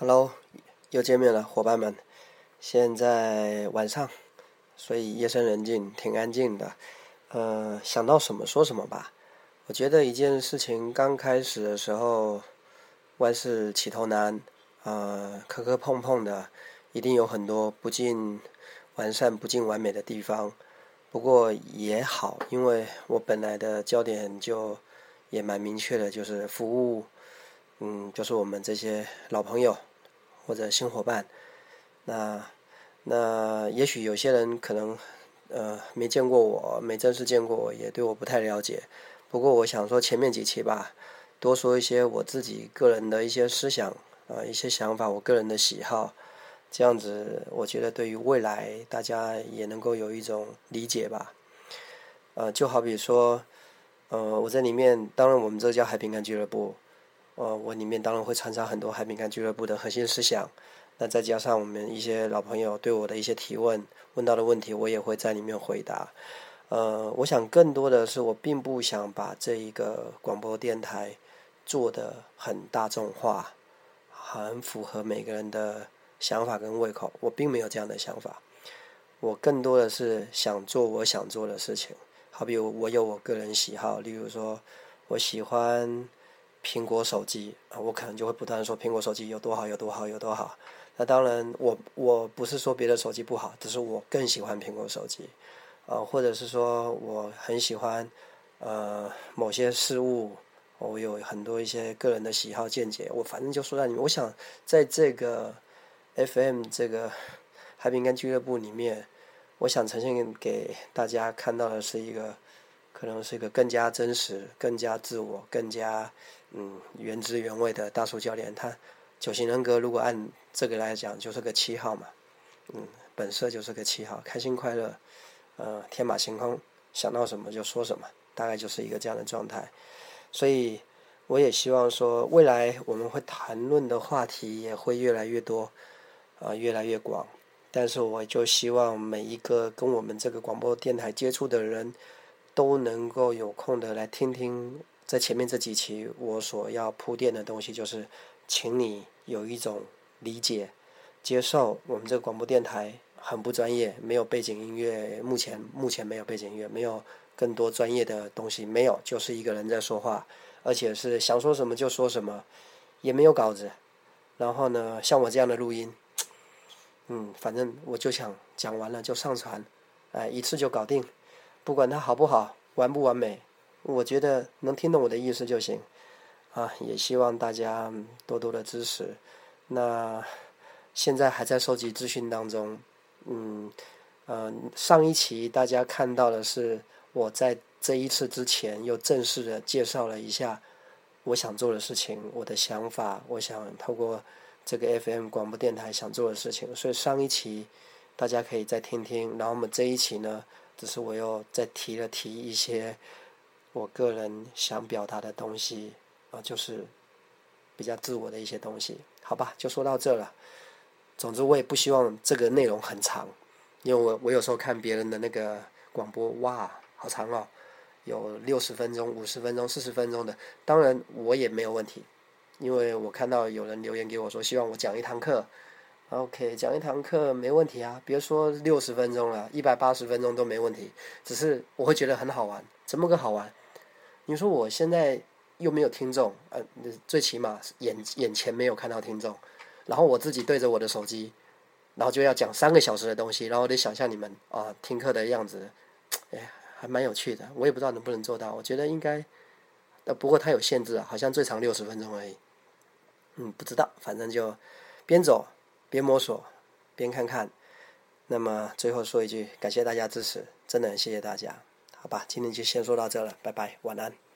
Hello，又见面了，伙伴们。现在晚上，所以夜深人静，挺安静的。呃，想到什么说什么吧。我觉得一件事情刚开始的时候，万事起头难，呃，磕磕碰碰的，一定有很多不尽完善、不尽完美的地方。不过也好，因为我本来的焦点就也蛮明确的，就是服务，嗯，就是我们这些老朋友。或者新伙伴，那那也许有些人可能呃没见过我，没正式见过我，也对我不太了解。不过我想说前面几期吧，多说一些我自己个人的一些思想啊，一些想法，我个人的喜好，这样子我觉得对于未来大家也能够有一种理解吧。呃，就好比说，呃，我在里面，当然我们这叫海平干俱乐部。呃，我里面当然会掺杂很多海饼干俱乐部的核心思想，那再加上我们一些老朋友对我的一些提问，问到的问题，我也会在里面回答。呃，我想更多的是，我并不想把这一个广播电台做的很大众化，很符合每个人的想法跟胃口，我并没有这样的想法。我更多的是想做我想做的事情，好比我有我个人喜好，例如说我喜欢。苹果手机啊，我可能就会不断说苹果手机有多好，有多好，有多好。那当然，我我不是说别的手机不好，只是我更喜欢苹果手机，啊，或者是说我很喜欢呃某些事物，我有很多一些个人的喜好见解，我反正就说在里面。我想在这个 FM 这个海饼干俱乐部里面，我想呈现给大家看到的是一个。可能是一个更加真实、更加自我、更加嗯原汁原味的大叔教练。他九型人格如果按这个来讲，就是个七号嘛，嗯，本色就是个七号，开心快乐，呃，天马行空，想到什么就说什么，大概就是一个这样的状态。所以我也希望说，未来我们会谈论的话题也会越来越多，啊，越来越广。但是我就希望每一个跟我们这个广播电台接触的人。都能够有空的来听听，在前面这几期我所要铺垫的东西，就是请你有一种理解、接受我们这个广播电台很不专业，没有背景音乐，目前目前没有背景音乐，没有更多专业的东西，没有，就是一个人在说话，而且是想说什么就说什么，也没有稿子。然后呢，像我这样的录音，嗯，反正我就想讲完了就上传，哎，一次就搞定。不管它好不好，完不完美，我觉得能听懂我的意思就行。啊，也希望大家多多的支持。那现在还在收集资讯当中，嗯，呃，上一期大家看到的是我在这一次之前又正式的介绍了一下我想做的事情，我的想法，我想透过这个 FM 广播电台想做的事情。所以上一期大家可以再听听，然后我们这一期呢？只是我又再提了提一些我个人想表达的东西啊，就是比较自我的一些东西，好吧，就说到这了。总之，我也不希望这个内容很长，因为我我有时候看别人的那个广播，哇，好长哦，有六十分钟、五十分钟、四十分钟的。当然，我也没有问题，因为我看到有人留言给我说，希望我讲一堂课。OK，讲一堂课没问题啊，别说六十分钟了，一百八十分钟都没问题。只是我会觉得很好玩，怎么个好玩？你说我现在又没有听众，呃，最起码眼眼前没有看到听众，然后我自己对着我的手机，然后就要讲三个小时的东西，然后得想象你们啊听课的样子，哎，还蛮有趣的。我也不知道能不能做到，我觉得应该，呃，不过它有限制啊，好像最长六十分钟而已。嗯，不知道，反正就边走。边摸索，边看看。那么最后说一句，感谢大家支持，真的很谢谢大家。好吧，今天就先说到这了，拜拜，晚安。